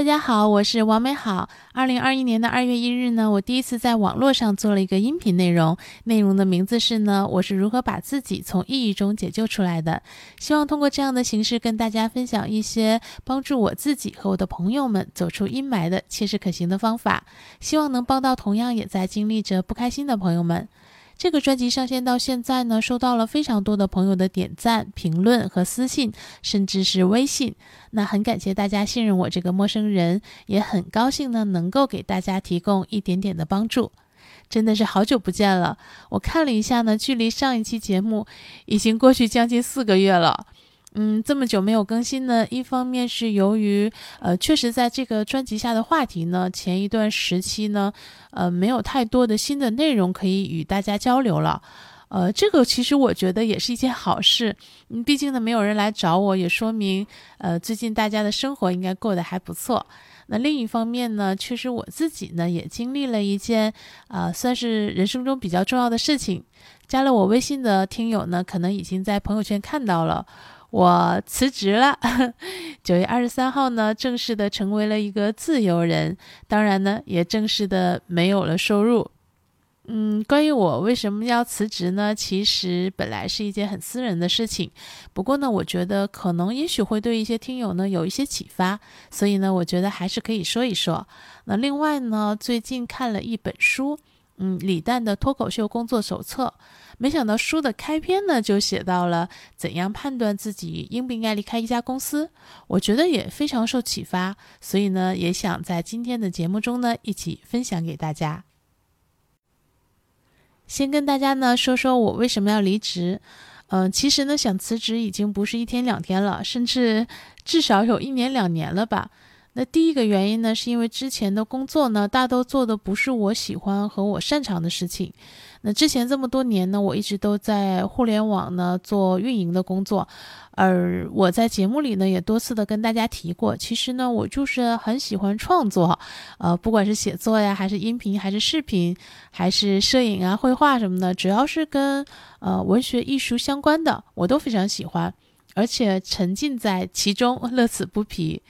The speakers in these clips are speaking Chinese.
大家好，我是王美好。二零二一年的二月一日呢，我第一次在网络上做了一个音频内容，内容的名字是呢，我是如何把自己从抑郁中解救出来的。希望通过这样的形式跟大家分享一些帮助我自己和我的朋友们走出阴霾的切实可行的方法，希望能帮到同样也在经历着不开心的朋友们。这个专辑上线到现在呢，收到了非常多的朋友的点赞、评论和私信，甚至是微信。那很感谢大家信任我这个陌生人，也很高兴呢能够给大家提供一点点的帮助。真的是好久不见了，我看了一下呢，距离上一期节目已经过去将近四个月了。嗯，这么久没有更新呢，一方面是由于，呃，确实在这个专辑下的话题呢，前一段时期呢，呃，没有太多的新的内容可以与大家交流了，呃，这个其实我觉得也是一件好事，嗯，毕竟呢，没有人来找我，也说明，呃，最近大家的生活应该过得还不错。那另一方面呢，确实我自己呢也经历了一件，啊，算是人生中比较重要的事情。加了我微信的听友呢，可能已经在朋友圈看到了。我辞职了，九月二十三号呢，正式的成为了一个自由人，当然呢，也正式的没有了收入。嗯，关于我为什么要辞职呢？其实本来是一件很私人的事情，不过呢，我觉得可能也许会对一些听友呢有一些启发，所以呢，我觉得还是可以说一说。那另外呢，最近看了一本书。嗯，李诞的脱口秀工作手册，没想到书的开篇呢就写到了怎样判断自己应不应该离开一家公司，我觉得也非常受启发，所以呢也想在今天的节目中呢一起分享给大家。先跟大家呢说说我为什么要离职，嗯，其实呢想辞职已经不是一天两天了，甚至至少有一年两年了吧。那第一个原因呢，是因为之前的工作呢，大都做的不是我喜欢和我擅长的事情。那之前这么多年呢，我一直都在互联网呢做运营的工作，而我在节目里呢也多次的跟大家提过，其实呢我就是很喜欢创作，呃，不管是写作呀，还是音频，还是视频，还是摄影啊、绘画什么的，只要是跟呃文学艺术相关的，我都非常喜欢，而且沉浸在其中，乐此不疲。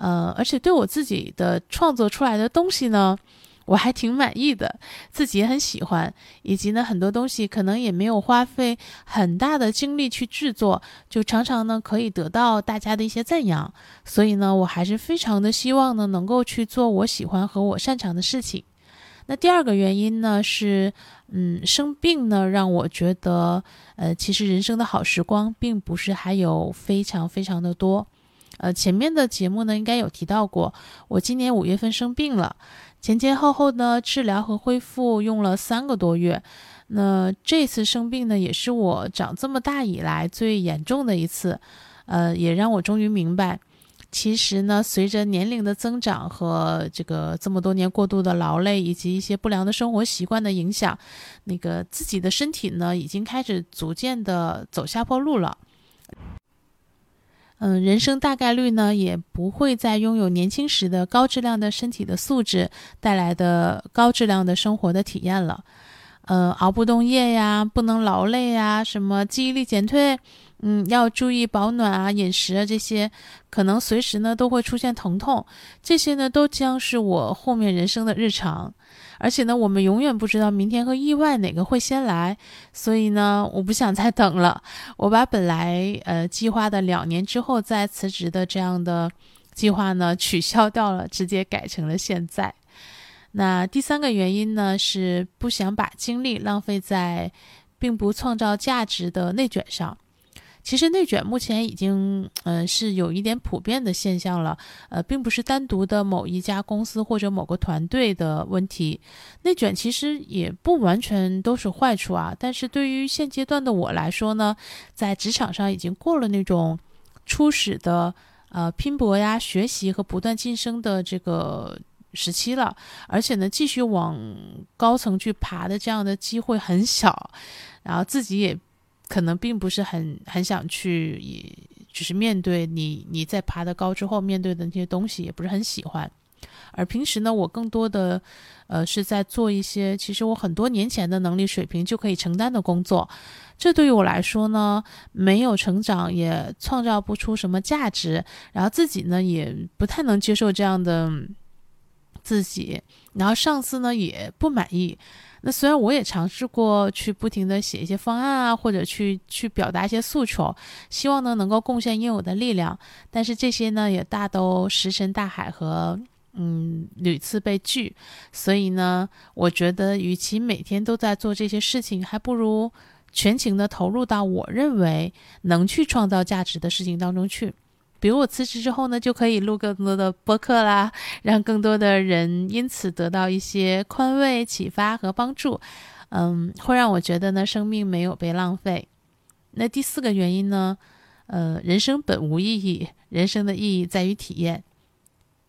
呃，而且对我自己的创作出来的东西呢，我还挺满意的，自己也很喜欢，以及呢，很多东西可能也没有花费很大的精力去制作，就常常呢可以得到大家的一些赞扬，所以呢，我还是非常的希望呢能够去做我喜欢和我擅长的事情。那第二个原因呢是，嗯，生病呢让我觉得，呃，其实人生的好时光并不是还有非常非常的多。呃，前面的节目呢，应该有提到过，我今年五月份生病了，前前后后呢治疗和恢复用了三个多月。那这次生病呢，也是我长这么大以来最严重的一次，呃，也让我终于明白，其实呢，随着年龄的增长和这个这么多年过度的劳累以及一些不良的生活习惯的影响，那个自己的身体呢，已经开始逐渐的走下坡路了。嗯，人生大概率呢也不会再拥有年轻时的高质量的身体的素质带来的高质量的生活的体验了。呃，熬不动夜呀，不能劳累呀，什么记忆力减退，嗯，要注意保暖啊，饮食啊这些，可能随时呢都会出现疼痛，这些呢都将是我后面人生的日常。而且呢，我们永远不知道明天和意外哪个会先来，所以呢，我不想再等了。我把本来呃计划的两年之后再辞职的这样的计划呢取消掉了，直接改成了现在。那第三个原因呢是不想把精力浪费在并不创造价值的内卷上。其实内卷目前已经，嗯，是有一点普遍的现象了，呃，并不是单独的某一家公司或者某个团队的问题。内卷其实也不完全都是坏处啊，但是对于现阶段的我来说呢，在职场上已经过了那种初始的呃拼搏呀、学习和不断晋升的这个时期了，而且呢，继续往高层去爬的这样的机会很小，然后自己也。可能并不是很很想去，也就是面对你你在爬得高之后面对的那些东西，也不是很喜欢。而平时呢，我更多的，呃，是在做一些其实我很多年前的能力水平就可以承担的工作。这对于我来说呢，没有成长，也创造不出什么价值，然后自己呢也不太能接受这样的自己，然后上司呢也不满意。那虽然我也尝试过去不停的写一些方案啊，或者去去表达一些诉求，希望呢能够贡献应有的力量，但是这些呢也大都石沉大海和嗯屡次被拒，所以呢，我觉得与其每天都在做这些事情，还不如全情的投入到我认为能去创造价值的事情当中去。比如我辞职之后呢，就可以录更多的播客啦，让更多的人因此得到一些宽慰、启发和帮助。嗯，会让我觉得呢，生命没有被浪费。那第四个原因呢，呃，人生本无意义，人生的意义在于体验。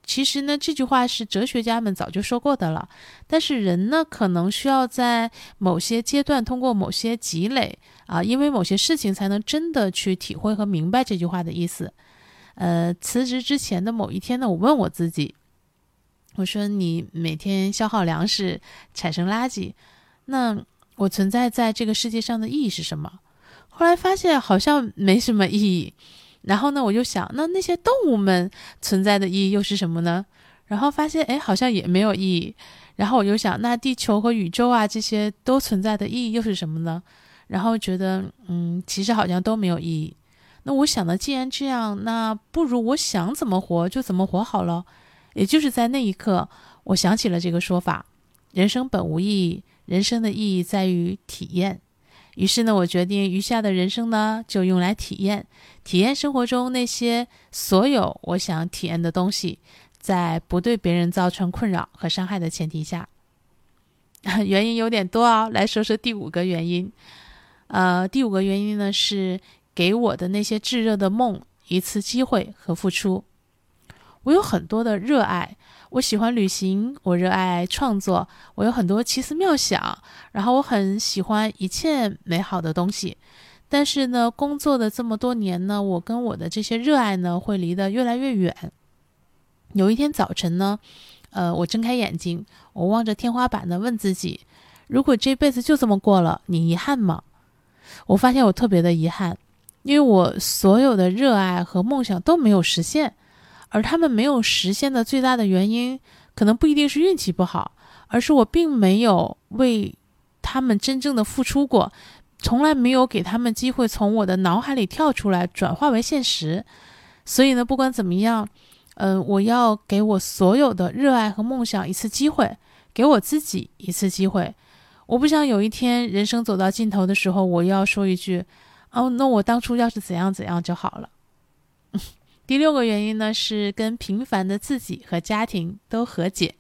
其实呢，这句话是哲学家们早就说过的了，但是人呢，可能需要在某些阶段通过某些积累啊，因为某些事情才能真的去体会和明白这句话的意思。呃，辞职之前的某一天呢，我问我自己，我说：“你每天消耗粮食，产生垃圾，那我存在在这个世界上的意义是什么？”后来发现好像没什么意义。然后呢，我就想，那那些动物们存在的意义又是什么呢？然后发现，哎，好像也没有意义。然后我就想，那地球和宇宙啊，这些都存在的意义又是什么呢？然后觉得，嗯，其实好像都没有意义。那我想呢，既然这样，那不如我想怎么活就怎么活好了。也就是在那一刻，我想起了这个说法：人生本无意义，人生的意义在于体验。于是呢，我决定余下的人生呢，就用来体验，体验生活中那些所有我想体验的东西，在不对别人造成困扰和伤害的前提下。原因有点多哦，来说说第五个原因。呃，第五个原因呢是。给我的那些炙热的梦一次机会和付出。我有很多的热爱，我喜欢旅行，我热爱创作，我有很多奇思妙想，然后我很喜欢一切美好的东西。但是呢，工作的这么多年呢，我跟我的这些热爱呢，会离得越来越远。有一天早晨呢，呃，我睁开眼睛，我望着天花板呢，问自己：如果这辈子就这么过了，你遗憾吗？我发现我特别的遗憾。因为我所有的热爱和梦想都没有实现，而他们没有实现的最大的原因，可能不一定是运气不好，而是我并没有为他们真正的付出过，从来没有给他们机会从我的脑海里跳出来，转化为现实。所以呢，不管怎么样，嗯，我要给我所有的热爱和梦想一次机会，给我自己一次机会。我不想有一天人生走到尽头的时候，我要说一句。哦，那我当初要是怎样怎样就好了。第六个原因呢，是跟平凡的自己和家庭都和解。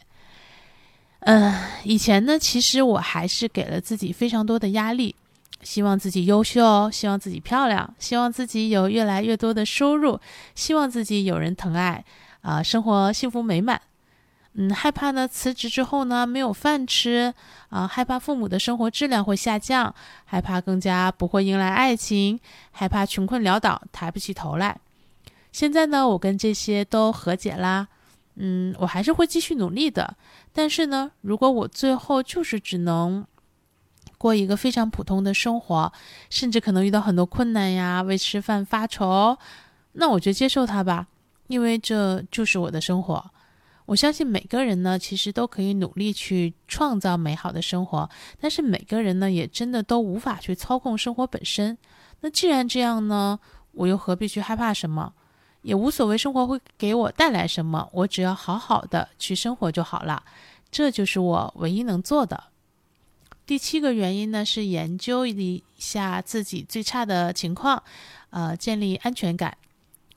嗯，以前呢，其实我还是给了自己非常多的压力，希望自己优秀，希望自己漂亮，希望自己有越来越多的收入，希望自己有人疼爱，啊，生活幸福美满。嗯，害怕呢，辞职之后呢，没有饭吃啊，害怕父母的生活质量会下降，害怕更加不会迎来爱情，害怕穷困潦倒，抬不起头来。现在呢，我跟这些都和解啦。嗯，我还是会继续努力的。但是呢，如果我最后就是只能过一个非常普通的生活，甚至可能遇到很多困难呀，为吃饭发愁，那我就接受它吧，因为这就是我的生活。我相信每个人呢，其实都可以努力去创造美好的生活，但是每个人呢，也真的都无法去操控生活本身。那既然这样呢，我又何必去害怕什么？也无所谓生活会给我带来什么，我只要好好的去生活就好了。这就是我唯一能做的。第七个原因呢，是研究一下自己最差的情况，呃，建立安全感。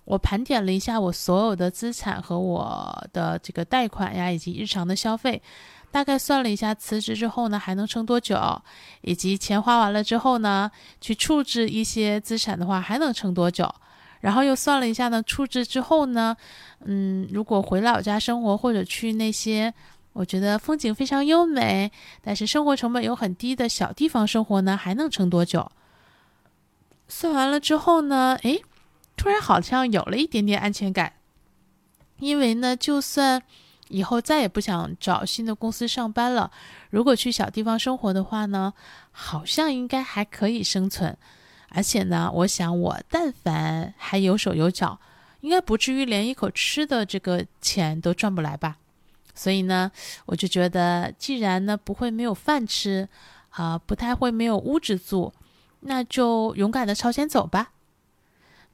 我盘点了一下我所有的资产和我的这个贷款呀，以及日常的消费，大概算了一下，辞职之后呢还能撑多久，以及钱花完了之后呢，去处置一些资产的话还能撑多久，然后又算了一下呢，处置之后呢，嗯，如果回老家生活或者去那些我觉得风景非常优美，但是生活成本又很低的小地方生活呢，还能撑多久？算完了之后呢，诶。突然好像有了一点点安全感，因为呢，就算以后再也不想找新的公司上班了。如果去小地方生活的话呢，好像应该还可以生存。而且呢，我想我但凡还有手有脚，应该不至于连一口吃的这个钱都赚不来吧。所以呢，我就觉得，既然呢不会没有饭吃，啊，不太会没有屋子住，那就勇敢的朝前走吧。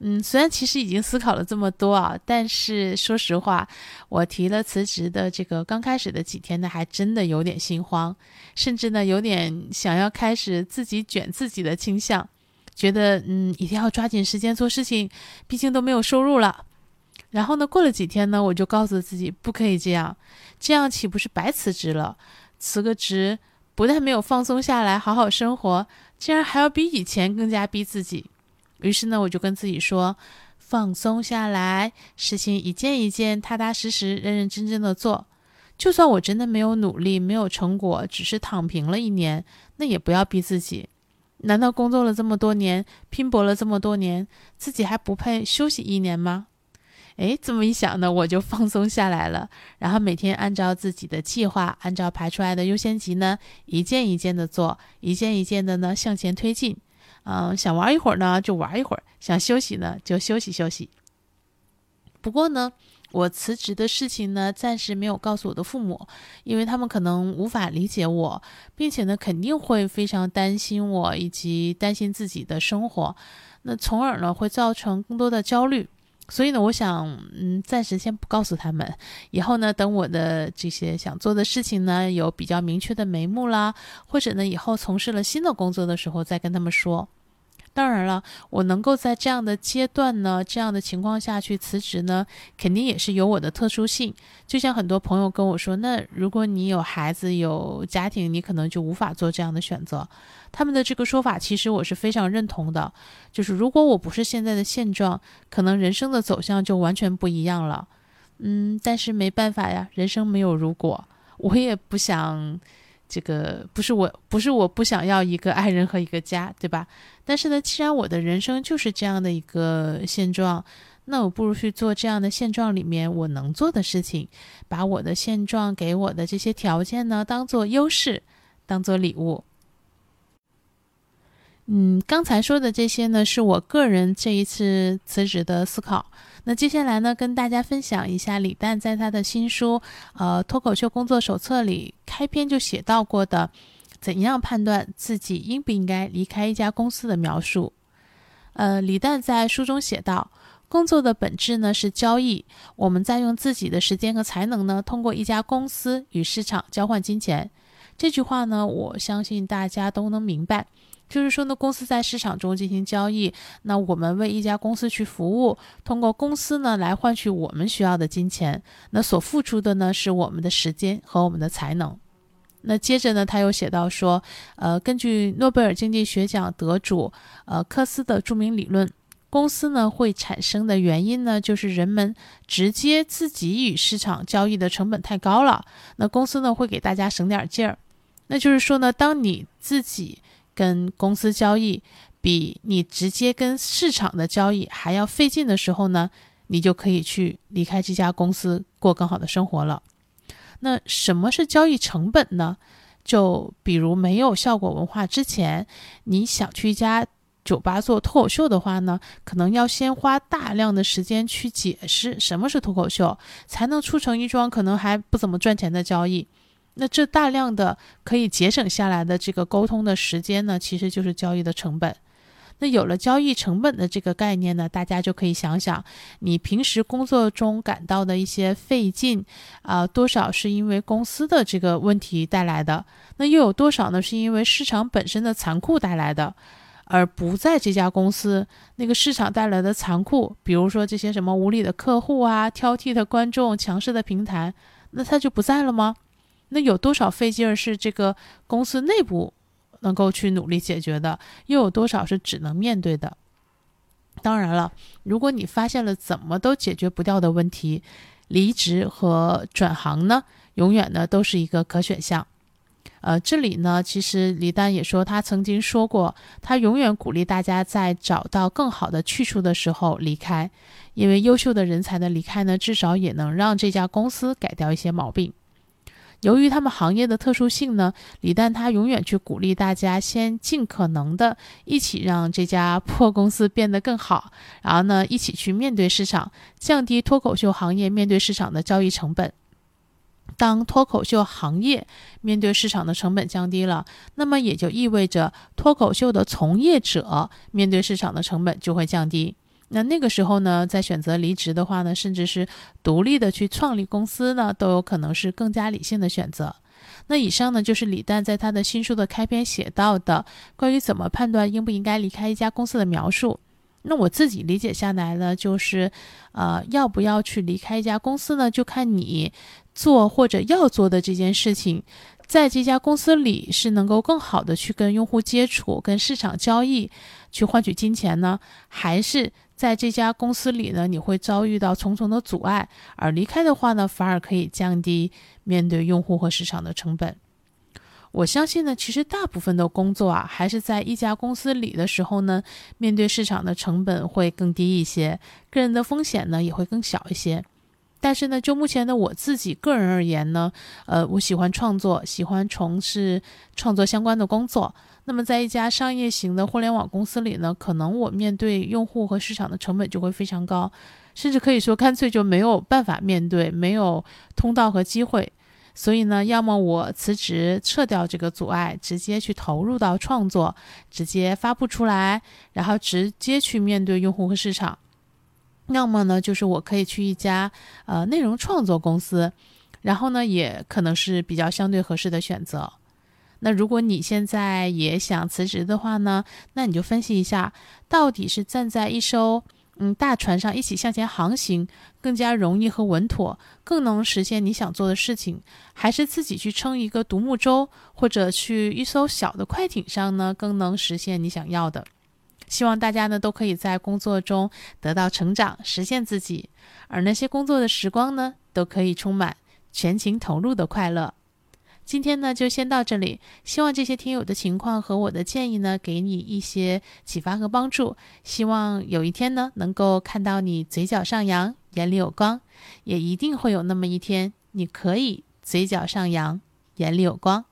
嗯，虽然其实已经思考了这么多啊，但是说实话，我提了辞职的这个刚开始的几天呢，还真的有点心慌，甚至呢有点想要开始自己卷自己的倾向，觉得嗯一定要抓紧时间做事情，毕竟都没有收入了。然后呢，过了几天呢，我就告诉自己不可以这样，这样岂不是白辞职了？辞个职不但没有放松下来好好生活，竟然还要比以前更加逼自己。于是呢，我就跟自己说，放松下来，事情一件一件，踏踏实实、认认真真的做。就算我真的没有努力，没有成果，只是躺平了一年，那也不要逼自己。难道工作了这么多年，拼搏了这么多年，自己还不配休息一年吗？诶，这么一想呢，我就放松下来了。然后每天按照自己的计划，按照排出来的优先级呢，一件一件的做，一件一件的呢向前推进。嗯，想玩一会儿呢，就玩一会儿；想休息呢，就休息休息。不过呢，我辞职的事情呢，暂时没有告诉我的父母，因为他们可能无法理解我，并且呢，肯定会非常担心我，以及担心自己的生活，那从而呢，会造成更多的焦虑。所以呢，我想，嗯，暂时先不告诉他们。以后呢，等我的这些想做的事情呢，有比较明确的眉目啦，或者呢，以后从事了新的工作的时候，再跟他们说。当然了，我能够在这样的阶段呢，这样的情况下去辞职呢，肯定也是有我的特殊性。就像很多朋友跟我说，那如果你有孩子有家庭，你可能就无法做这样的选择。他们的这个说法，其实我是非常认同的。就是如果我不是现在的现状，可能人生的走向就完全不一样了。嗯，但是没办法呀，人生没有如果，我也不想。这个不是我，不是我不想要一个爱人和一个家，对吧？但是呢，既然我的人生就是这样的一个现状，那我不如去做这样的现状里面我能做的事情，把我的现状给我的这些条件呢，当做优势，当做礼物。嗯，刚才说的这些呢，是我个人这一次辞职的思考。那接下来呢，跟大家分享一下李诞在他的新书《呃脱口秀工作手册》里开篇就写到过的，怎样判断自己应不应该离开一家公司的描述。呃，李诞在书中写道：“工作的本质呢是交易，我们在用自己的时间和才能呢，通过一家公司与市场交换金钱。”这句话呢，我相信大家都能明白。就是说呢，公司在市场中进行交易，那我们为一家公司去服务，通过公司呢来换取我们需要的金钱，那所付出的呢是我们的时间和我们的才能。那接着呢，他又写到说，呃，根据诺贝尔经济学奖得主呃科斯的著名理论，公司呢会产生的原因呢，就是人们直接自己与市场交易的成本太高了，那公司呢会给大家省点劲儿。那就是说呢，当你自己跟公司交易比你直接跟市场的交易还要费劲的时候呢，你就可以去离开这家公司，过更好的生活了。那什么是交易成本呢？就比如没有效果文化之前，你想去一家酒吧做脱口秀的话呢，可能要先花大量的时间去解释什么是脱口秀，才能促成一桩可能还不怎么赚钱的交易。那这大量的可以节省下来的这个沟通的时间呢，其实就是交易的成本。那有了交易成本的这个概念呢，大家就可以想想，你平时工作中感到的一些费劲啊，多少是因为公司的这个问题带来的？那又有多少呢？是因为市场本身的残酷带来的？而不在这家公司那个市场带来的残酷，比如说这些什么无理的客户啊、挑剔的观众、强势的平台，那它就不在了吗？那有多少费劲儿是这个公司内部能够去努力解决的，又有多少是只能面对的？当然了，如果你发现了怎么都解决不掉的问题，离职和转行呢，永远呢都是一个可选项。呃，这里呢，其实李丹也说，他曾经说过，他永远鼓励大家在找到更好的去处的时候离开，因为优秀的人才的离开呢，至少也能让这家公司改掉一些毛病。由于他们行业的特殊性呢，李诞他永远去鼓励大家先尽可能的一起让这家破公司变得更好，然后呢，一起去面对市场，降低脱口秀行业面对市场的交易成本。当脱口秀行业面对市场的成本降低了，那么也就意味着脱口秀的从业者面对市场的成本就会降低。那那个时候呢，在选择离职的话呢，甚至是独立的去创立公司呢，都有可能是更加理性的选择。那以上呢，就是李诞在他的新书的开篇写到的关于怎么判断应不应该离开一家公司的描述。那我自己理解下来呢，就是，呃，要不要去离开一家公司呢？就看你做或者要做的这件事情，在这家公司里是能够更好的去跟用户接触、跟市场交易，去换取金钱呢，还是在这家公司里呢，你会遭遇到重重的阻碍，而离开的话呢，反而可以降低面对用户和市场的成本。我相信呢，其实大部分的工作啊，还是在一家公司里的时候呢，面对市场的成本会更低一些，个人的风险呢也会更小一些。但是呢，就目前的我自己个人而言呢，呃，我喜欢创作，喜欢从事创作相关的工作。那么，在一家商业型的互联网公司里呢，可能我面对用户和市场的成本就会非常高，甚至可以说干脆就没有办法面对，没有通道和机会。所以呢，要么我辞职，撤掉这个阻碍，直接去投入到创作，直接发布出来，然后直接去面对用户和市场；要么呢，就是我可以去一家呃内容创作公司，然后呢，也可能是比较相对合适的选择。那如果你现在也想辞职的话呢，那你就分析一下，到底是站在一艘。嗯，大船上一起向前航行更加容易和稳妥，更能实现你想做的事情，还是自己去撑一个独木舟，或者去一艘小的快艇上呢，更能实现你想要的？希望大家呢都可以在工作中得到成长，实现自己，而那些工作的时光呢，都可以充满全情投入的快乐。今天呢，就先到这里。希望这些听友的情况和我的建议呢，给你一些启发和帮助。希望有一天呢，能够看到你嘴角上扬，眼里有光。也一定会有那么一天，你可以嘴角上扬，眼里有光。